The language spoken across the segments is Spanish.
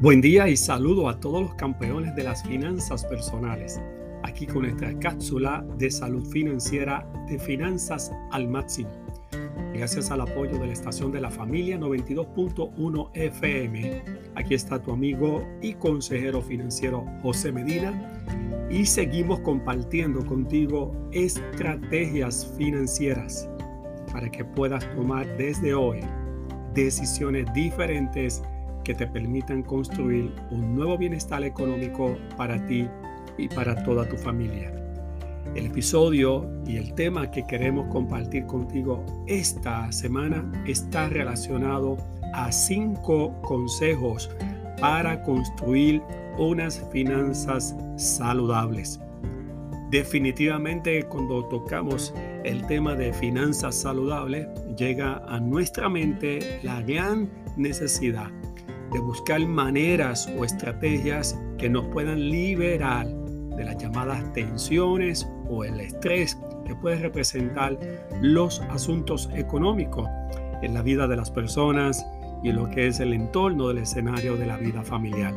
Buen día y saludo a todos los campeones de las finanzas personales. Aquí con nuestra cápsula de salud financiera de finanzas al máximo. Gracias al apoyo de la estación de la familia 92.1 FM. Aquí está tu amigo y consejero financiero José Medina. Y seguimos compartiendo contigo estrategias financieras para que puedas tomar desde hoy decisiones diferentes que te permitan construir un nuevo bienestar económico para ti y para toda tu familia. El episodio y el tema que queremos compartir contigo esta semana está relacionado a cinco consejos para construir unas finanzas saludables. Definitivamente cuando tocamos el tema de finanzas saludables llega a nuestra mente la gran necesidad de buscar maneras o estrategias que nos puedan liberar de las llamadas tensiones o el estrés que puede representar los asuntos económicos en la vida de las personas y en lo que es el entorno del escenario de la vida familiar.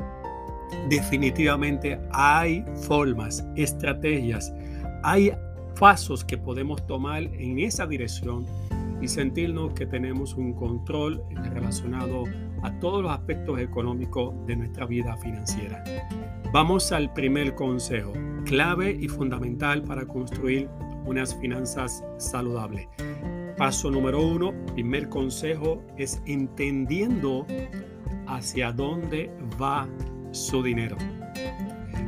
Definitivamente hay formas, estrategias, hay pasos que podemos tomar en esa dirección y sentirnos que tenemos un control relacionado a todos los aspectos económicos de nuestra vida financiera. Vamos al primer consejo, clave y fundamental para construir unas finanzas saludables. Paso número uno, primer consejo es entendiendo hacia dónde va su dinero.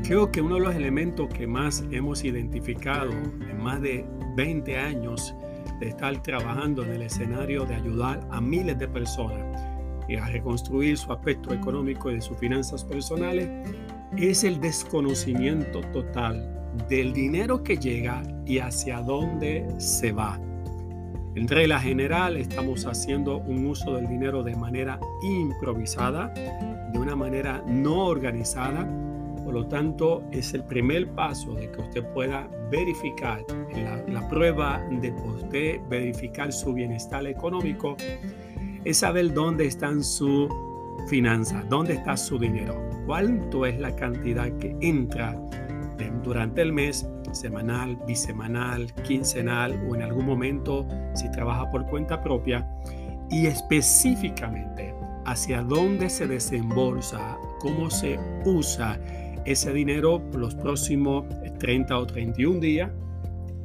Creo que uno de los elementos que más hemos identificado en más de 20 años de estar trabajando en el escenario de ayudar a miles de personas y a reconstruir su aspecto económico y de sus finanzas personales, es el desconocimiento total del dinero que llega y hacia dónde se va. En regla general estamos haciendo un uso del dinero de manera improvisada, de una manera no organizada. Por lo tanto, es el primer paso de que usted pueda verificar la, la prueba de usted verificar su bienestar económico es saber dónde están sus finanzas, dónde está su dinero, cuánto es la cantidad que entra durante el mes, semanal, bisemanal, quincenal o en algún momento si trabaja por cuenta propia y específicamente hacia dónde se desembolsa, cómo se usa ese dinero por los próximos 30 o 31 días.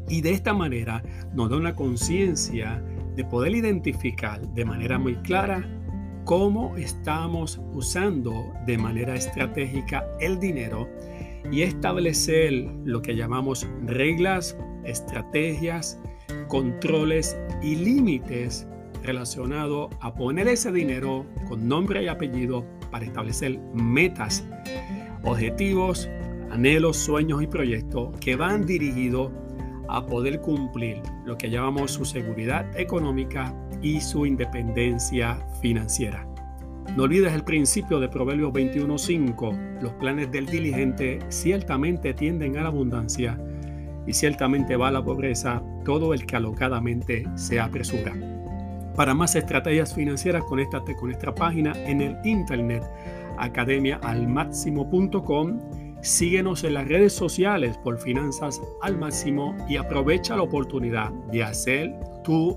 Y de esta manera nos da una conciencia de poder identificar de manera muy clara cómo estamos usando de manera estratégica el dinero y establecer lo que llamamos reglas, estrategias, controles y límites relacionados a poner ese dinero con nombre y apellido para establecer metas, objetivos, anhelos, sueños y proyectos que van dirigidos a poder cumplir lo que llamamos su seguridad económica y su independencia financiera. No olvides el principio de Proverbios 21.5. Los planes del diligente ciertamente tienden a la abundancia y ciertamente va a la pobreza todo el que alocadamente se apresura. Para más estrategias financieras, conéctate con nuestra página en el internet academiaalmáximo.com Síguenos en las redes sociales por Finanzas al Máximo y aprovecha la oportunidad de hacer tu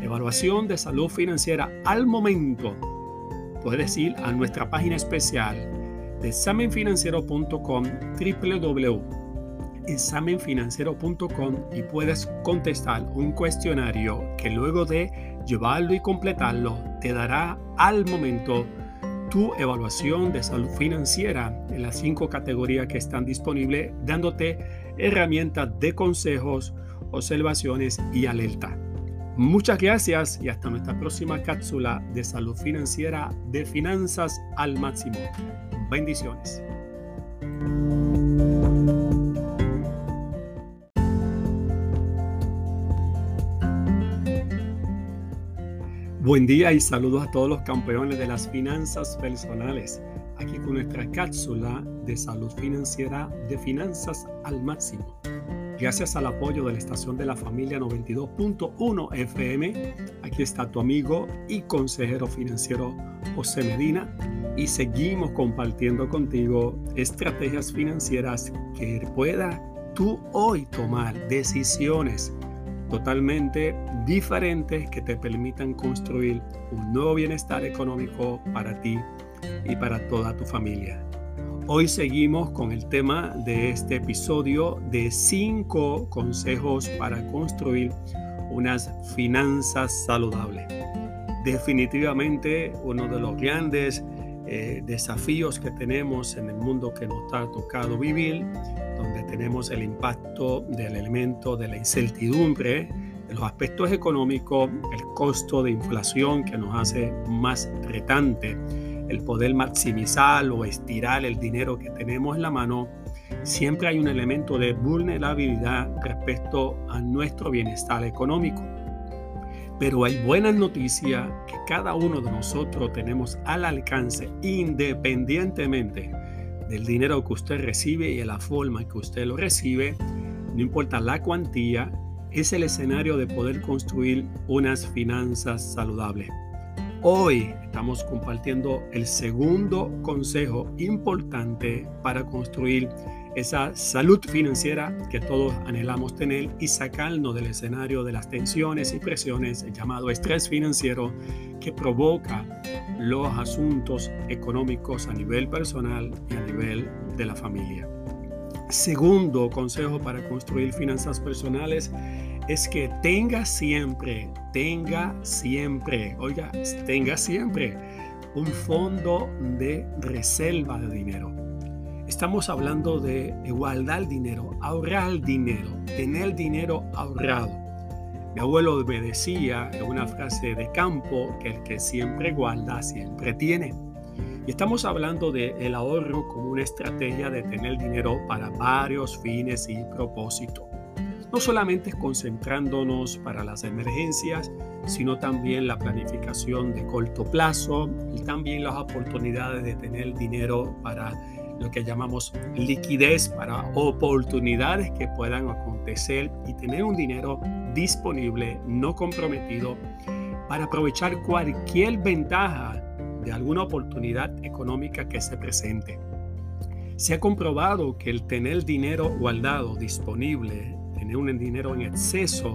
evaluación de salud financiera al momento. Puedes ir a nuestra página especial de examenfinanciero.com www.examenfinanciero.com y puedes contestar un cuestionario que luego de llevarlo y completarlo te dará al momento tu evaluación de salud financiera en las cinco categorías que están disponibles, dándote herramientas de consejos, observaciones y alerta. Muchas gracias y hasta nuestra próxima cápsula de salud financiera de finanzas al máximo. Bendiciones. Buen día y saludos a todos los campeones de las finanzas personales. Aquí con nuestra cápsula de salud financiera de finanzas al máximo. Gracias al apoyo de la estación de la familia 92.1 FM, aquí está tu amigo y consejero financiero José Medina. y seguimos compartiendo contigo estrategias financieras que pueda tú hoy tomar decisiones totalmente diferentes que te permitan construir un nuevo bienestar económico para ti y para toda tu familia. Hoy seguimos con el tema de este episodio de cinco consejos para construir unas finanzas saludables. Definitivamente uno de los grandes eh, desafíos que tenemos en el mundo que nos ha tocado vivir, donde tenemos el impacto del elemento de la incertidumbre, de los aspectos económicos, el costo de inflación que nos hace más retante, el poder maximizar o estirar el dinero que tenemos en la mano, siempre hay un elemento de vulnerabilidad respecto a nuestro bienestar económico. Pero hay buenas noticias que cada uno de nosotros tenemos al alcance independientemente del dinero que usted recibe y de la forma que usted lo recibe, no importa la cuantía, es el escenario de poder construir unas finanzas saludables. Hoy estamos compartiendo el segundo consejo importante para construir esa salud financiera que todos anhelamos tener y sacarnos del escenario de las tensiones y presiones llamado estrés financiero que provoca los asuntos económicos a nivel personal y a nivel de la familia. Segundo consejo para construir finanzas personales es que tenga siempre, tenga siempre, oiga, tenga siempre un fondo de reserva de dinero Estamos hablando de igualdad dinero, ahorrar dinero, tener dinero ahorrado. Mi abuelo me decía en una frase de campo que el que siempre guarda siempre tiene. Y estamos hablando del el ahorro como una estrategia de tener dinero para varios fines y propósitos. No solamente concentrándonos para las emergencias, sino también la planificación de corto plazo y también las oportunidades de tener dinero para lo que llamamos liquidez para oportunidades que puedan acontecer y tener un dinero disponible, no comprometido, para aprovechar cualquier ventaja de alguna oportunidad económica que se presente. Se ha comprobado que el tener dinero guardado, disponible, tener un dinero en exceso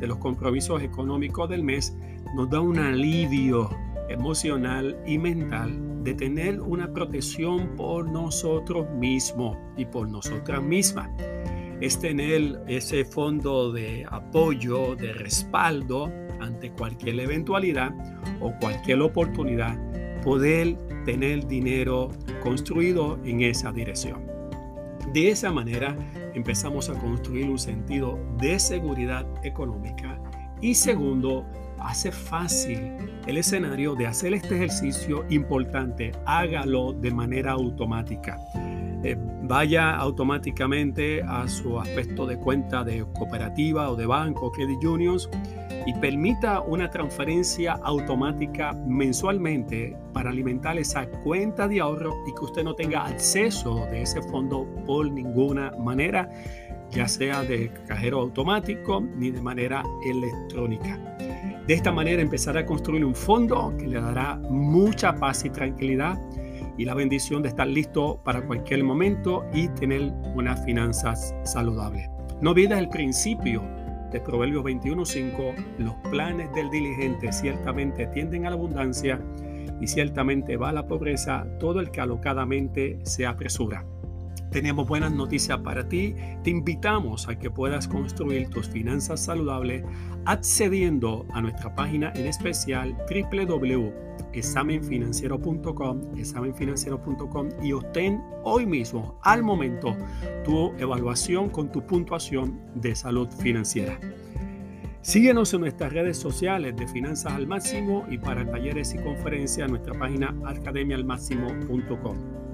de los compromisos económicos del mes, nos da un alivio emocional y mental de tener una protección por nosotros mismos y por nosotras mismas. Es tener ese fondo de apoyo, de respaldo ante cualquier eventualidad o cualquier oportunidad, poder tener dinero construido en esa dirección. De esa manera empezamos a construir un sentido de seguridad económica y segundo, hace fácil el escenario de hacer este ejercicio importante. Hágalo de manera automática. Eh, vaya automáticamente a su aspecto de cuenta de cooperativa o de banco, credit unions y permita una transferencia automática mensualmente para alimentar esa cuenta de ahorro y que usted no tenga acceso de ese fondo por ninguna manera, ya sea de cajero automático ni de manera electrónica. De esta manera empezará a construir un fondo que le dará mucha paz y tranquilidad y la bendición de estar listo para cualquier momento y tener unas finanzas saludables. No olvides el principio de Proverbios 21.5, los planes del diligente ciertamente tienden a la abundancia y ciertamente va a la pobreza todo el que alocadamente se apresura. Tenemos buenas noticias para ti. Te invitamos a que puedas construir tus finanzas saludables accediendo a nuestra página en especial www.examenfinanciero.com, examenfinanciero.com y obtén hoy mismo, al momento, tu evaluación con tu puntuación de salud financiera. Síguenos en nuestras redes sociales de Finanzas al Máximo y para talleres y conferencias nuestra página academialmáximo.com.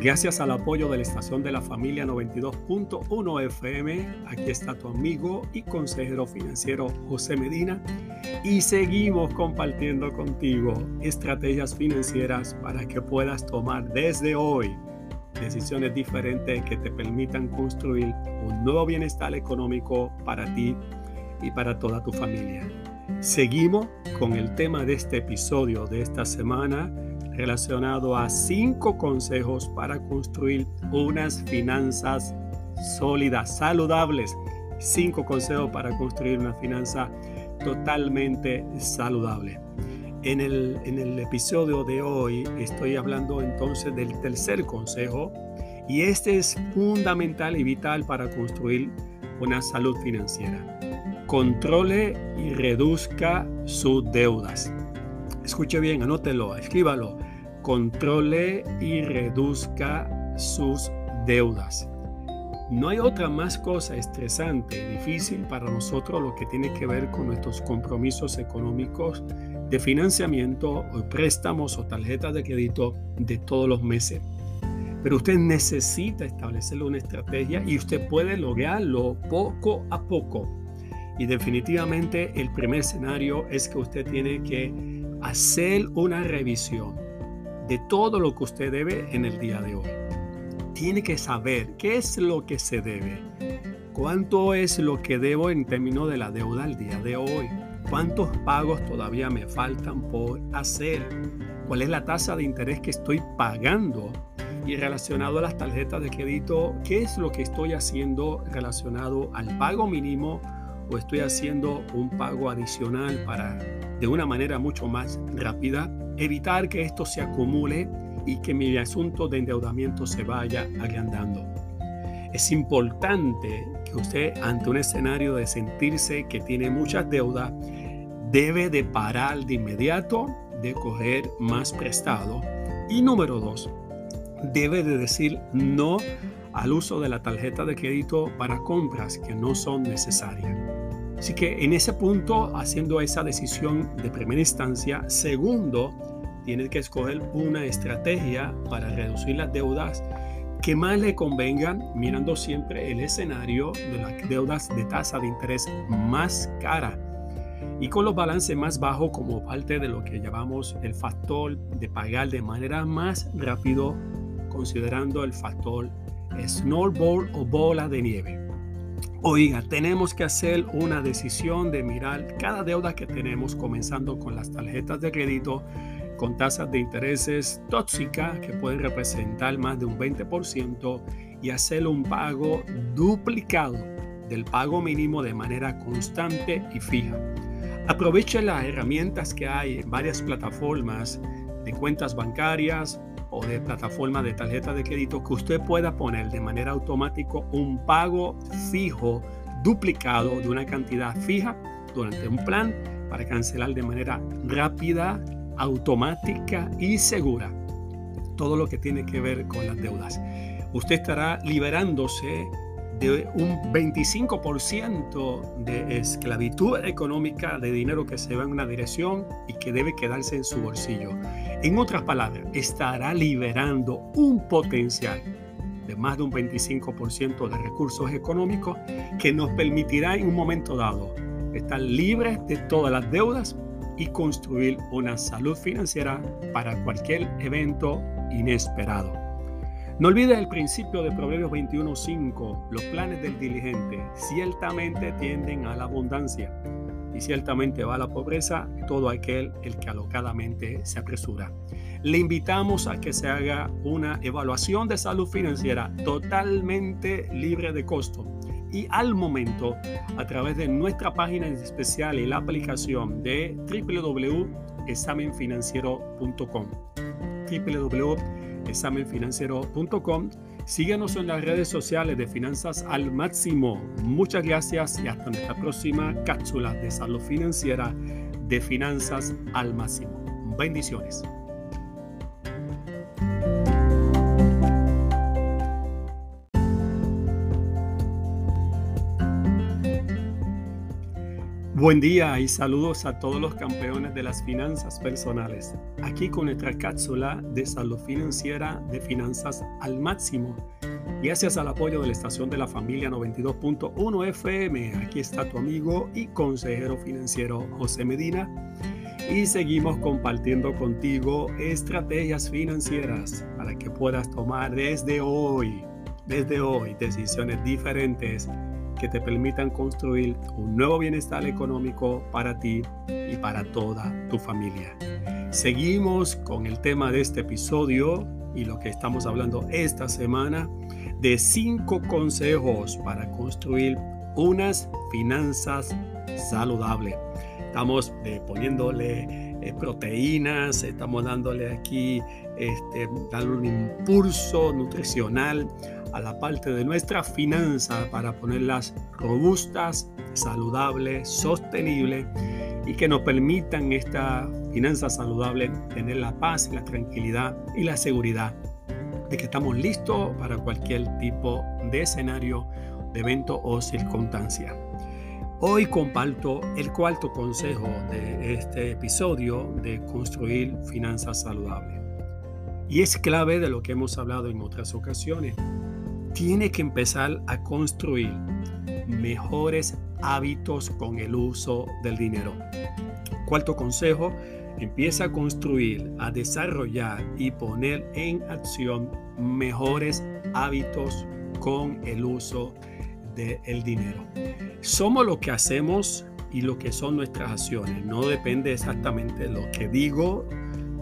Gracias al apoyo de la estación de la familia 92.1 FM, aquí está tu amigo y consejero financiero José Medina y seguimos compartiendo contigo estrategias financieras para que puedas tomar desde hoy decisiones diferentes que te permitan construir un nuevo bienestar económico para ti y para toda tu familia. Seguimos con el tema de este episodio de esta semana relacionado a cinco consejos para construir unas finanzas sólidas, saludables. Cinco consejos para construir una finanza totalmente saludable. En el, en el episodio de hoy estoy hablando entonces del tercer consejo y este es fundamental y vital para construir una salud financiera. Controle y reduzca sus deudas. Escuche bien, anótelo, escríbalo controle y reduzca sus deudas. No hay otra más cosa estresante y difícil para nosotros lo que tiene que ver con nuestros compromisos económicos de financiamiento o préstamos o tarjetas de crédito de todos los meses. Pero usted necesita establecer una estrategia y usted puede lograrlo poco a poco. Y definitivamente el primer escenario es que usted tiene que hacer una revisión de todo lo que usted debe en el día de hoy. Tiene que saber qué es lo que se debe, cuánto es lo que debo en términos de la deuda al día de hoy, cuántos pagos todavía me faltan por hacer, cuál es la tasa de interés que estoy pagando y relacionado a las tarjetas de crédito, qué es lo que estoy haciendo relacionado al pago mínimo o estoy haciendo un pago adicional para de una manera mucho más rápida evitar que esto se acumule y que mi asunto de endeudamiento se vaya agrandando. Es importante que usted ante un escenario de sentirse que tiene muchas deudas, debe de parar de inmediato de coger más prestado. Y número dos, debe de decir no al uso de la tarjeta de crédito para compras que no son necesarias. Así que en ese punto, haciendo esa decisión de primera instancia, segundo, tienes que escoger una estrategia para reducir las deudas que más le convengan, mirando siempre el escenario de las deudas de tasa de interés más cara y con los balances más bajos como parte de lo que llamamos el factor de pagar de manera más rápido, considerando el factor snowball o bola de nieve. Oiga, tenemos que hacer una decisión de mirar cada deuda que tenemos, comenzando con las tarjetas de crédito con tasas de intereses tóxicas que pueden representar más de un 20% y hacer un pago duplicado del pago mínimo de manera constante y fija. Aproveche las herramientas que hay en varias plataformas de cuentas bancarias, o de plataforma de tarjeta de crédito que usted pueda poner de manera automática un pago fijo duplicado de una cantidad fija durante un plan para cancelar de manera rápida, automática y segura todo lo que tiene que ver con las deudas. Usted estará liberándose de un 25% de esclavitud económica de dinero que se va en una dirección y que debe quedarse en su bolsillo. En otras palabras, estará liberando un potencial de más de un 25% de recursos económicos que nos permitirá en un momento dado estar libres de todas las deudas y construir una salud financiera para cualquier evento inesperado. No olvides el principio de Proverbios 21:5. Los planes del diligente ciertamente tienden a la abundancia y ciertamente va a la pobreza todo aquel el que alocadamente se apresura. Le invitamos a que se haga una evaluación de salud financiera totalmente libre de costo y al momento a través de nuestra página especial y la aplicación de www.examenfinanciero.com www examenfinanciero.com. Síguenos en las redes sociales de Finanzas al Máximo. Muchas gracias y hasta nuestra próxima cápsula de salud financiera de Finanzas al Máximo. Bendiciones. Buen día y saludos a todos los campeones de las finanzas personales. Aquí con nuestra cápsula de salud financiera de finanzas al máximo. Gracias al apoyo de la estación de la familia 92.1 FM. Aquí está tu amigo y consejero financiero José Medina. Y seguimos compartiendo contigo estrategias financieras para que puedas tomar desde hoy, desde hoy, decisiones diferentes que te permitan construir un nuevo bienestar económico para ti y para toda tu familia. Seguimos con el tema de este episodio y lo que estamos hablando esta semana de cinco consejos para construir unas finanzas saludables. Estamos eh, poniéndole eh, proteínas, estamos dándole aquí, este, un impulso nutricional a la parte de nuestra finanza para ponerlas robustas, saludables, sostenibles y que nos permitan esta finanza saludable tener la paz, la tranquilidad y la seguridad de que estamos listos para cualquier tipo de escenario, de evento o circunstancia. Hoy comparto el cuarto consejo de este episodio de construir finanzas saludables. Y es clave de lo que hemos hablado en otras ocasiones tiene que empezar a construir mejores hábitos con el uso del dinero. Cuarto consejo, empieza a construir, a desarrollar y poner en acción mejores hábitos con el uso del dinero. Somos lo que hacemos y lo que son nuestras acciones. No depende exactamente de lo que digo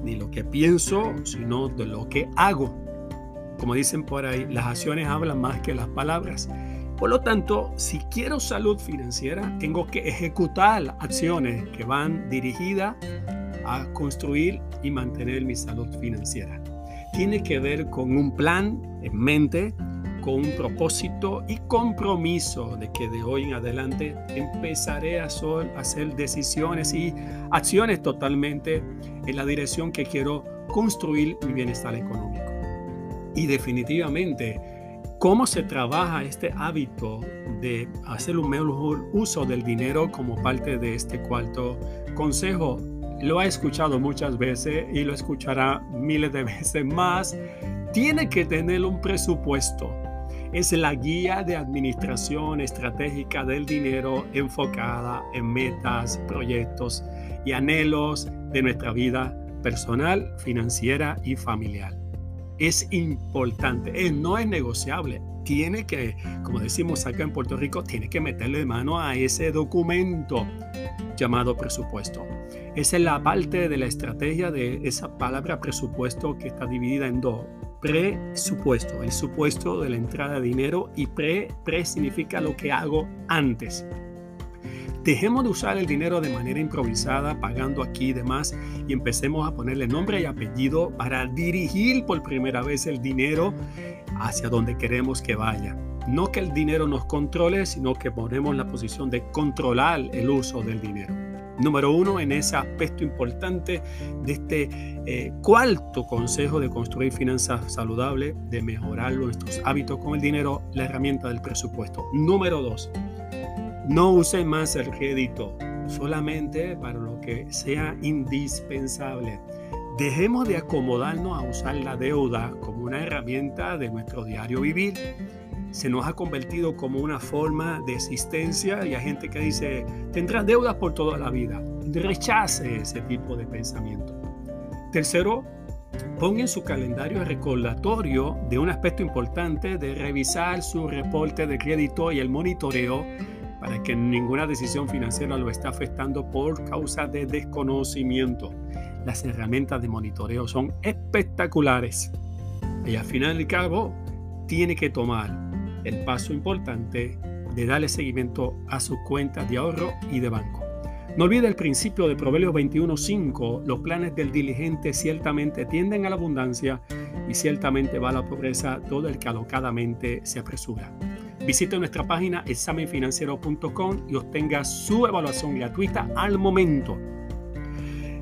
ni lo que pienso, sino de lo que hago. Como dicen por ahí, las acciones hablan más que las palabras. Por lo tanto, si quiero salud financiera, tengo que ejecutar acciones que van dirigidas a construir y mantener mi salud financiera. Tiene que ver con un plan en mente, con un propósito y compromiso de que de hoy en adelante empezaré a hacer decisiones y acciones totalmente en la dirección que quiero construir mi bienestar económico. Y definitivamente, cómo se trabaja este hábito de hacer un mejor uso del dinero como parte de este cuarto consejo. Lo ha escuchado muchas veces y lo escuchará miles de veces más. Tiene que tener un presupuesto. Es la guía de administración estratégica del dinero enfocada en metas, proyectos y anhelos de nuestra vida personal, financiera y familiar es importante, no es negociable. Tiene que, como decimos acá en Puerto Rico, tiene que meterle mano a ese documento llamado presupuesto. Esa es la parte de la estrategia de esa palabra presupuesto que está dividida en dos. Presupuesto, el supuesto de la entrada de dinero y pre, pre significa lo que hago antes. Dejemos de usar el dinero de manera improvisada, pagando aquí y demás, y empecemos a ponerle nombre y apellido para dirigir por primera vez el dinero hacia donde queremos que vaya. No que el dinero nos controle, sino que ponemos la posición de controlar el uso del dinero. Número uno, en ese aspecto importante de este eh, cuarto consejo de construir finanzas saludables, de mejorar nuestros hábitos con el dinero, la herramienta del presupuesto. Número dos, no use más el crédito, solamente para lo que sea indispensable. Dejemos de acomodarnos a usar la deuda como una herramienta de nuestro diario vivir. Se nos ha convertido como una forma de existencia y hay gente que dice, tendrás deudas por toda la vida. Rechace ese tipo de pensamiento. Tercero, ponga en su calendario recordatorio de un aspecto importante de revisar su reporte de crédito y el monitoreo para que ninguna decisión financiera lo esté afectando por causa de desconocimiento. Las herramientas de monitoreo son espectaculares y al final y cabo tiene que tomar el paso importante de darle seguimiento a sus cuentas de ahorro y de banco. No olvide el principio de Proverbios 21.5, los planes del diligente ciertamente tienden a la abundancia y ciertamente va a la pobreza todo el que alocadamente se apresura. Visite nuestra página examenfinanciero.com y obtenga su evaluación gratuita al momento.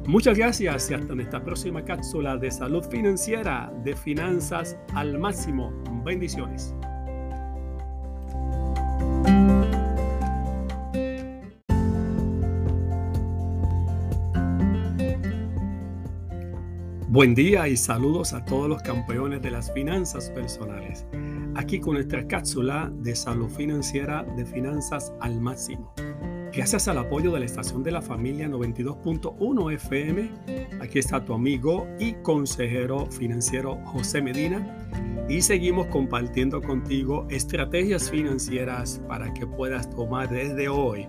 Muchas gracias y hasta nuestra próxima cápsula de salud financiera de finanzas al máximo. Bendiciones. Buen día y saludos a todos los campeones de las finanzas personales. Aquí con nuestra cápsula de salud financiera de finanzas al máximo. Gracias al apoyo de la estación de la familia 92.1 FM, aquí está tu amigo y consejero financiero José Medina y seguimos compartiendo contigo estrategias financieras para que puedas tomar desde hoy,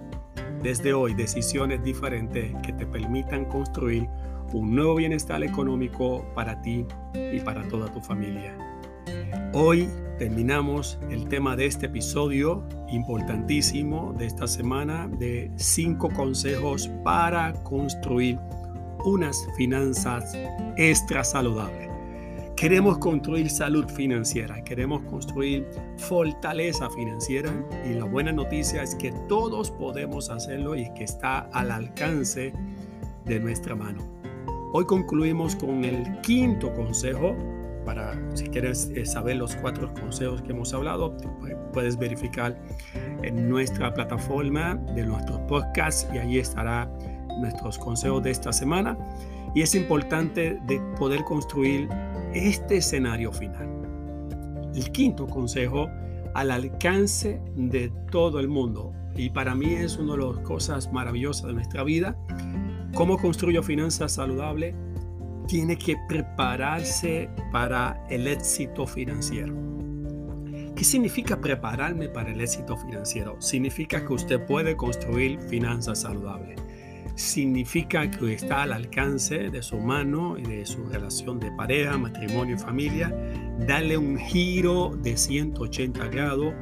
desde hoy decisiones diferentes que te permitan construir un nuevo bienestar económico para ti y para toda tu familia. Hoy terminamos el tema de este episodio importantísimo de esta semana de cinco consejos para construir unas finanzas extra saludables. Queremos construir salud financiera, queremos construir fortaleza financiera y la buena noticia es que todos podemos hacerlo y que está al alcance de nuestra mano. Hoy concluimos con el quinto consejo. Para si quieres eh, saber los cuatro consejos que hemos hablado, puedes verificar en nuestra plataforma de nuestros podcasts y allí estará nuestros consejos de esta semana. Y es importante de poder construir este escenario final. El quinto consejo al alcance de todo el mundo. Y para mí es una de las cosas maravillosas de nuestra vida ¿Cómo construyo finanzas saludables? Tiene que prepararse para el éxito financiero. ¿Qué significa prepararme para el éxito financiero? Significa que usted puede construir finanzas saludables. Significa que está al alcance de su mano y de su relación de pareja, matrimonio y familia, darle un giro de 180 grados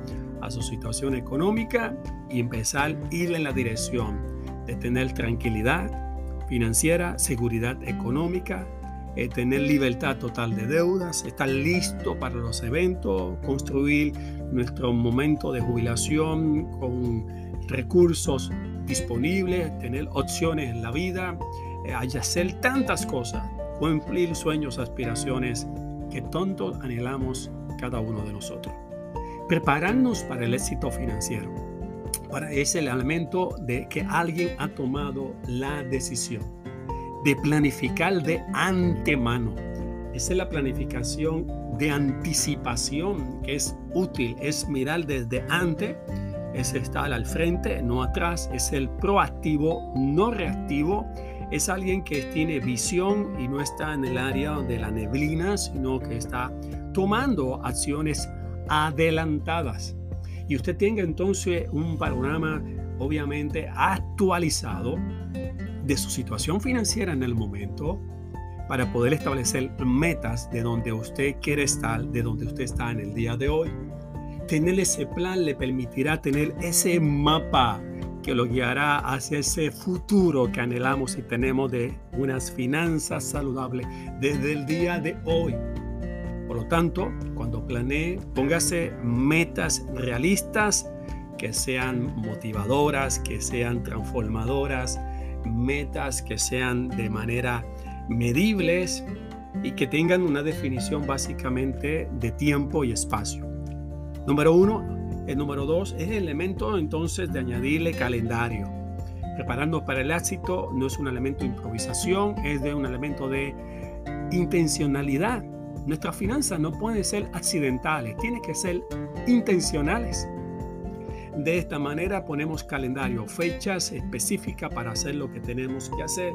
a su situación económica y empezar a ir en la dirección de tener tranquilidad, financiera, seguridad económica, eh, tener libertad total de deudas, estar listo para los eventos, construir nuestro momento de jubilación con recursos disponibles, tener opciones en la vida, eh, hacer tantas cosas, cumplir sueños, aspiraciones que tanto anhelamos cada uno de nosotros. Prepararnos para el éxito financiero para es el elemento de que alguien ha tomado la decisión de planificar de antemano. Esa es la planificación de anticipación que es útil, es mirar desde antes, es estar al frente, no atrás, es el proactivo, no reactivo, es alguien que tiene visión y no está en el área de la neblina, sino que está tomando acciones adelantadas y usted tenga entonces un panorama obviamente actualizado de su situación financiera en el momento para poder establecer metas de donde usted quiere estar, de donde usted está en el día de hoy. Tener ese plan le permitirá tener ese mapa que lo guiará hacia ese futuro que anhelamos y tenemos de unas finanzas saludables desde el día de hoy. Por lo tanto, cuando planee, póngase metas realistas que sean motivadoras, que sean transformadoras, metas que sean de manera medibles y que tengan una definición básicamente de tiempo y espacio. Número uno. El número dos es el elemento entonces de añadirle calendario. Prepararnos para el éxito no es un elemento de improvisación, es de un elemento de intencionalidad Nuestras finanzas no pueden ser accidentales, tienen que ser intencionales. De esta manera ponemos calendario, fechas específicas para hacer lo que tenemos que hacer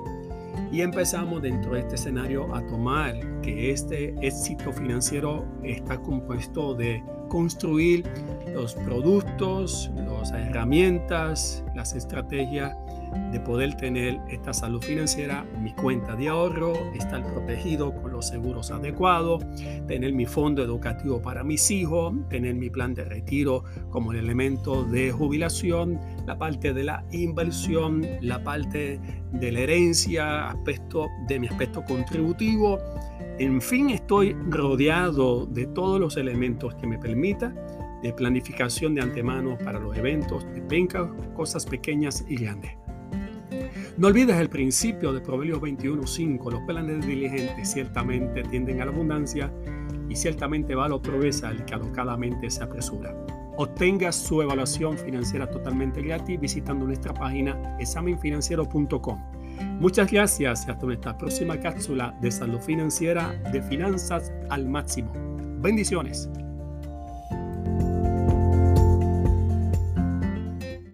y empezamos dentro de este escenario a tomar que este éxito financiero está compuesto de construir los productos, las herramientas, las estrategias de poder tener esta salud financiera, mi cuenta de ahorro, estar protegido con los seguros adecuados, tener mi fondo educativo para mis hijos, tener mi plan de retiro como el elemento de jubilación, la parte de la inversión, la parte de la herencia, aspecto de mi aspecto contributivo. En fin, estoy rodeado de todos los elementos que me permitan de planificación de antemano para los eventos, de cosas pequeñas y grandes. No olvides el principio de Proverbios 21.5. Los planes diligentes ciertamente tienden a la abundancia y ciertamente va a la progresa el que alocadamente se apresura. Obtenga su evaluación financiera totalmente gratis visitando nuestra página examenfinanciero.com. Muchas gracias y hasta nuestra próxima cápsula de salud financiera de finanzas al máximo. Bendiciones.